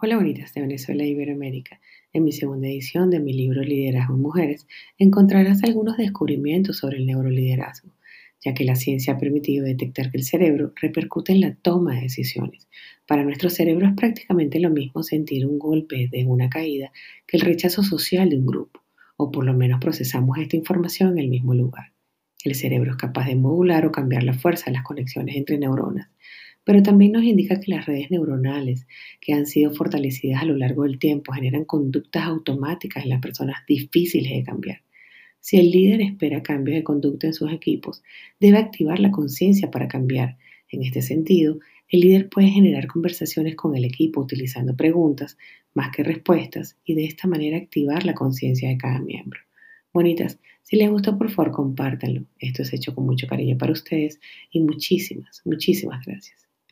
Hola bonitas de Venezuela e Iberoamérica. En mi segunda edición de mi libro Liderazgo en Mujeres encontrarás algunos descubrimientos sobre el neuroliderazgo, ya que la ciencia ha permitido detectar que el cerebro repercute en la toma de decisiones. Para nuestro cerebro es prácticamente lo mismo sentir un golpe de una caída que el rechazo social de un grupo, o por lo menos procesamos esta información en el mismo lugar. El cerebro es capaz de modular o cambiar la fuerza de las conexiones entre neuronas pero también nos indica que las redes neuronales que han sido fortalecidas a lo largo del tiempo generan conductas automáticas en las personas difíciles de cambiar. Si el líder espera cambios de conducta en sus equipos, debe activar la conciencia para cambiar. En este sentido, el líder puede generar conversaciones con el equipo utilizando preguntas más que respuestas y de esta manera activar la conciencia de cada miembro. Bonitas, si les gustó por favor compártanlo. Esto es hecho con mucho cariño para ustedes y muchísimas, muchísimas gracias.